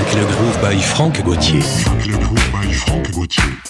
Le Groove by Franck Gauthier. Funk le Groove by Franck Gauthier.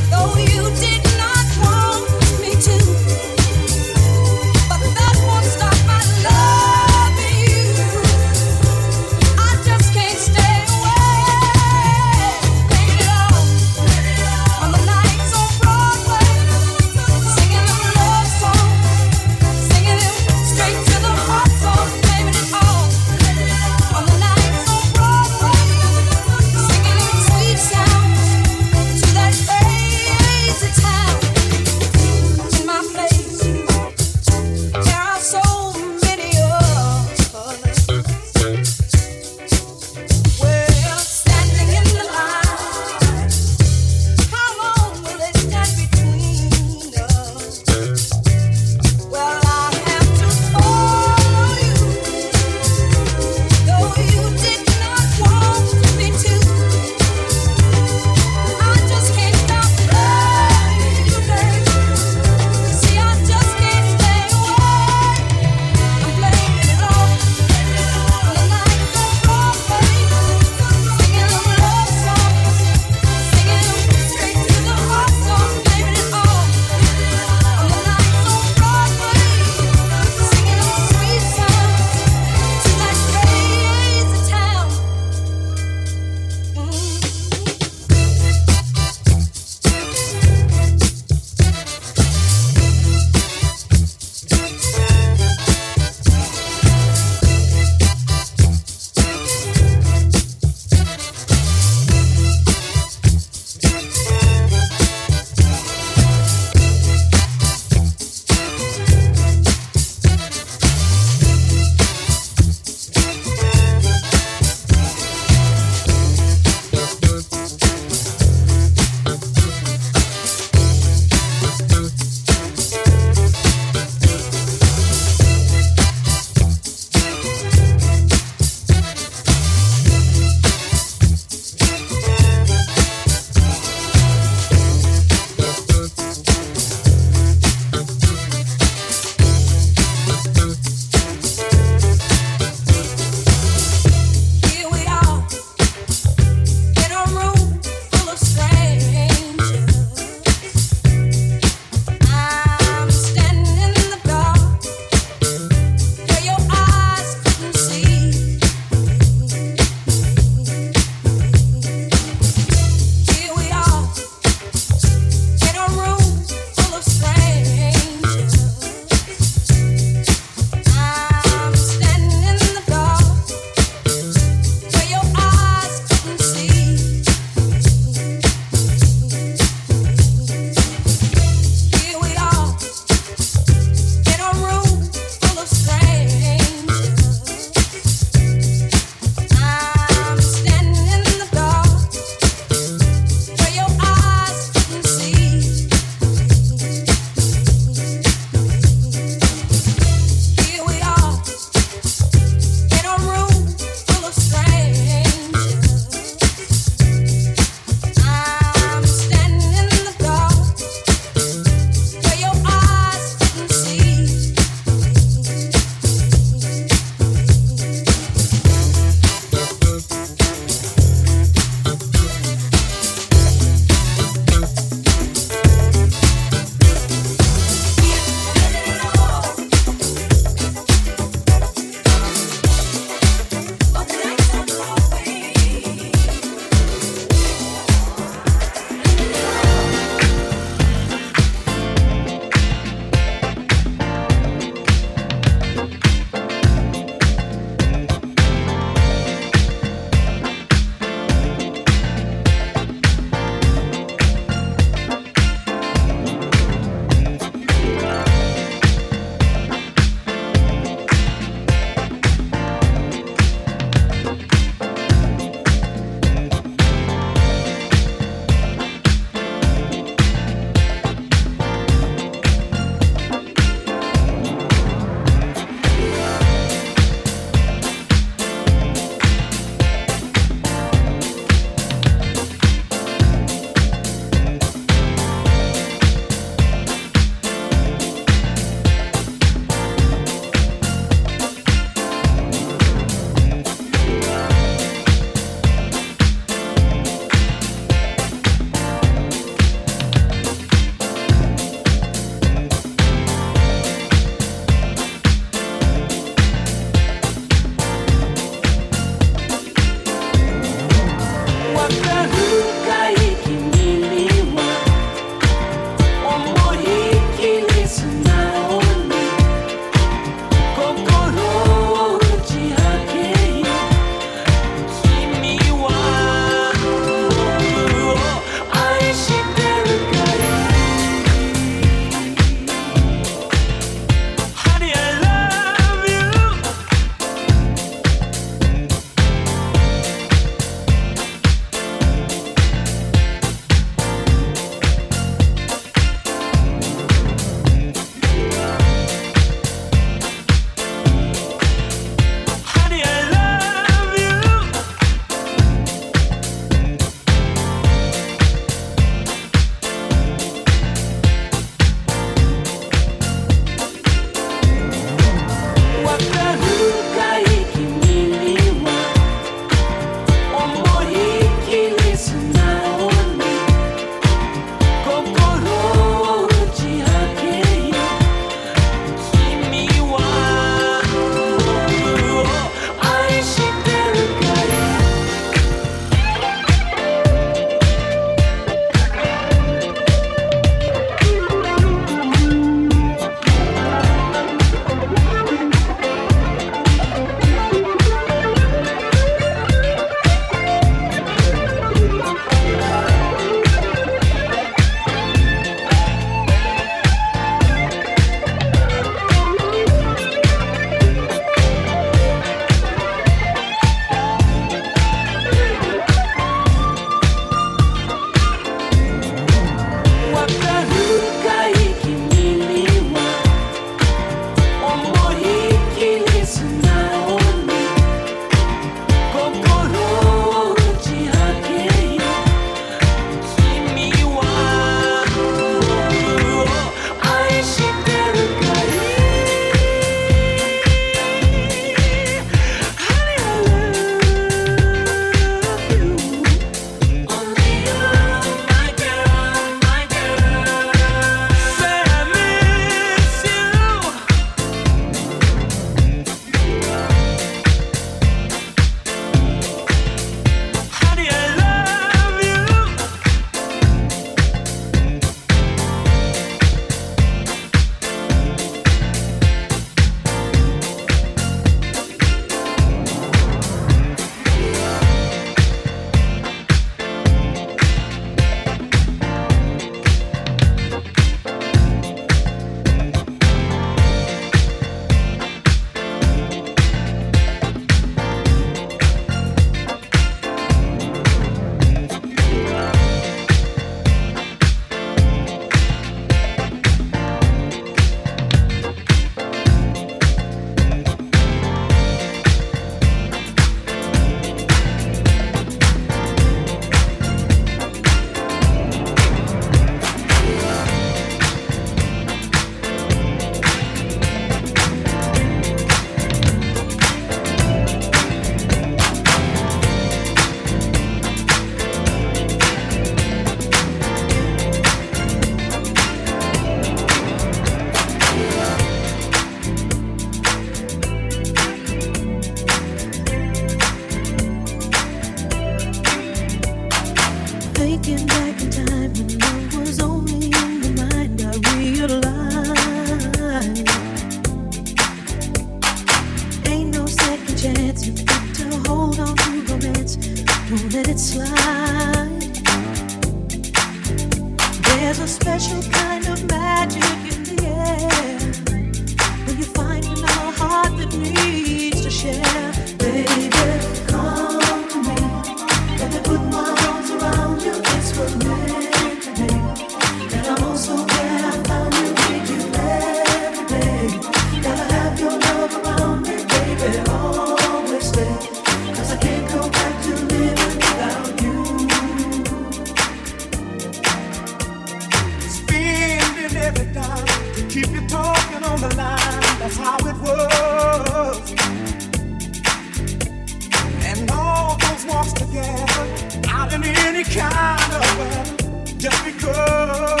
kind of world just because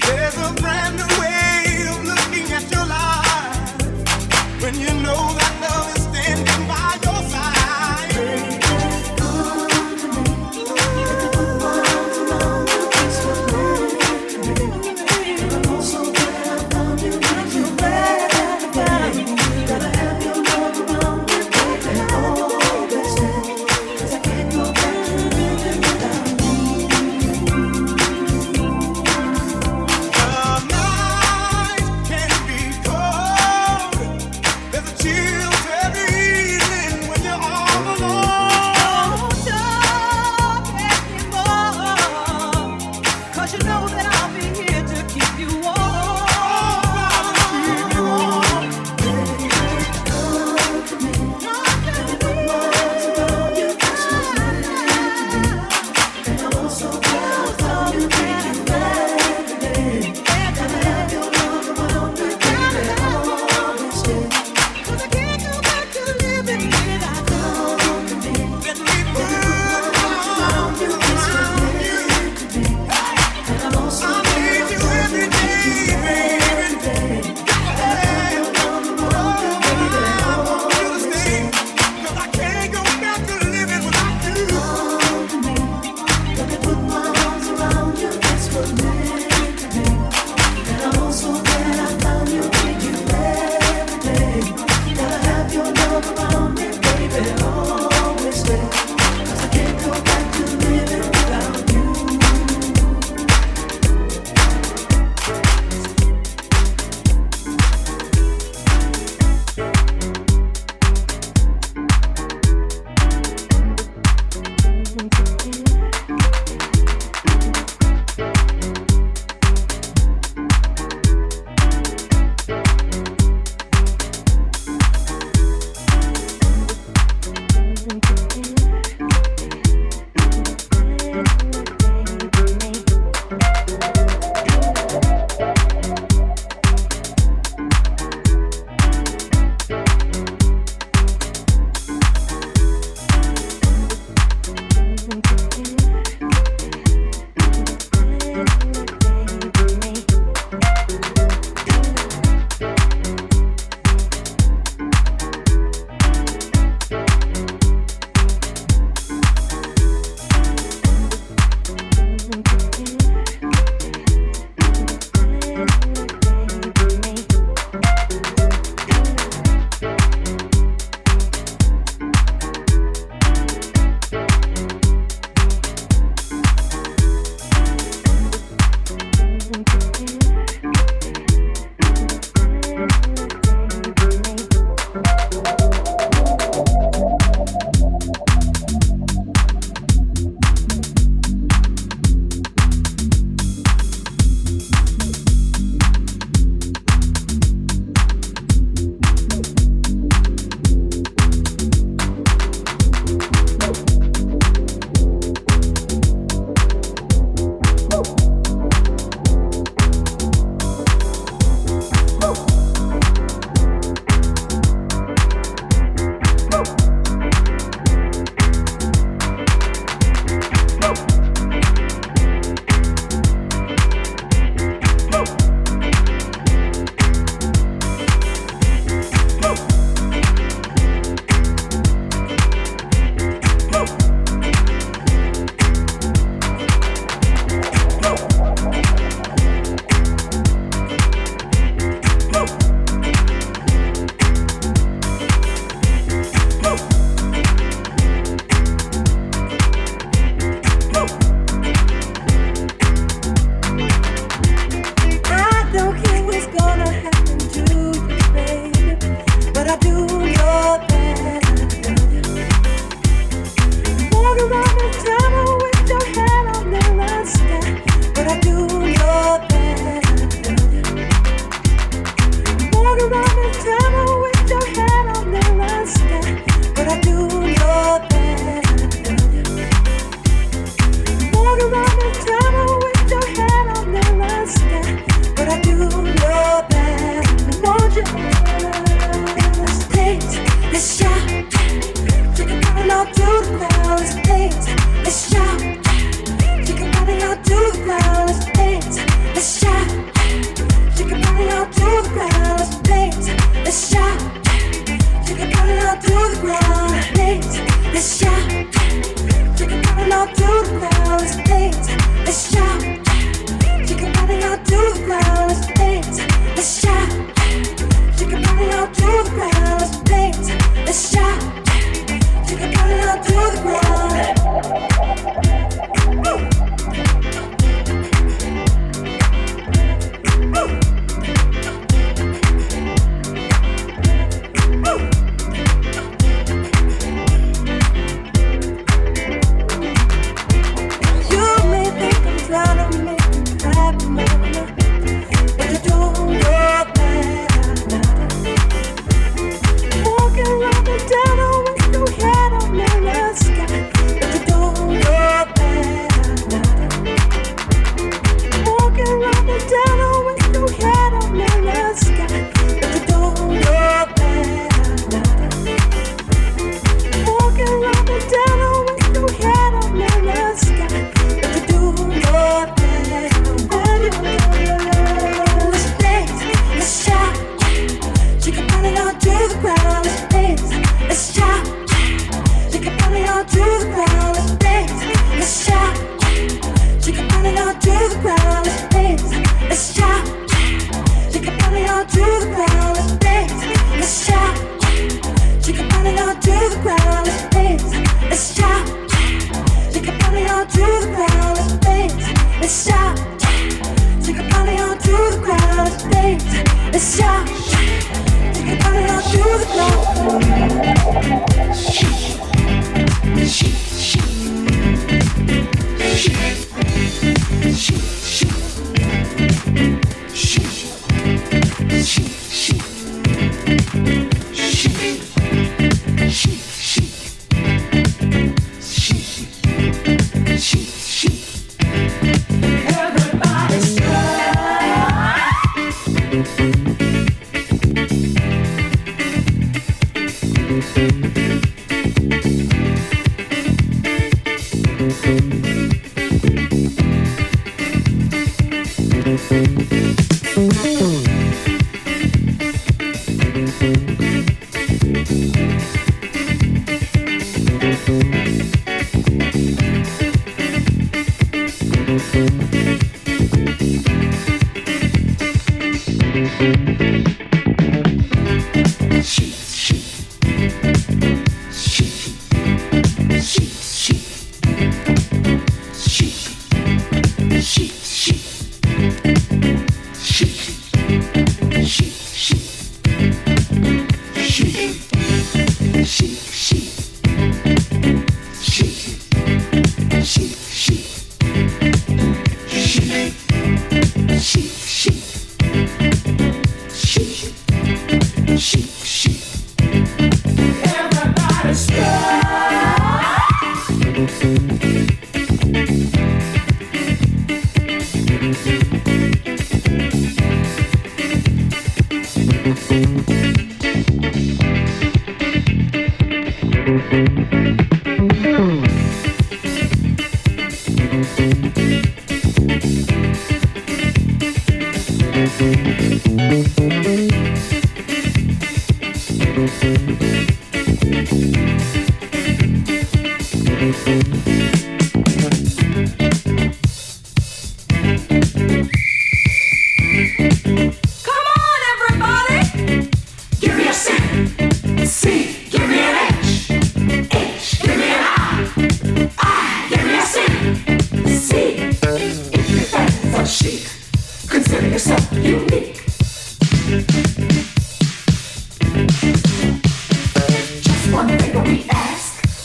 there's a brand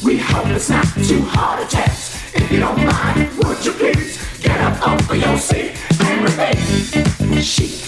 We homeless, not two heart attacks. If you don't mind, would you please get up off of your seat and repeat? She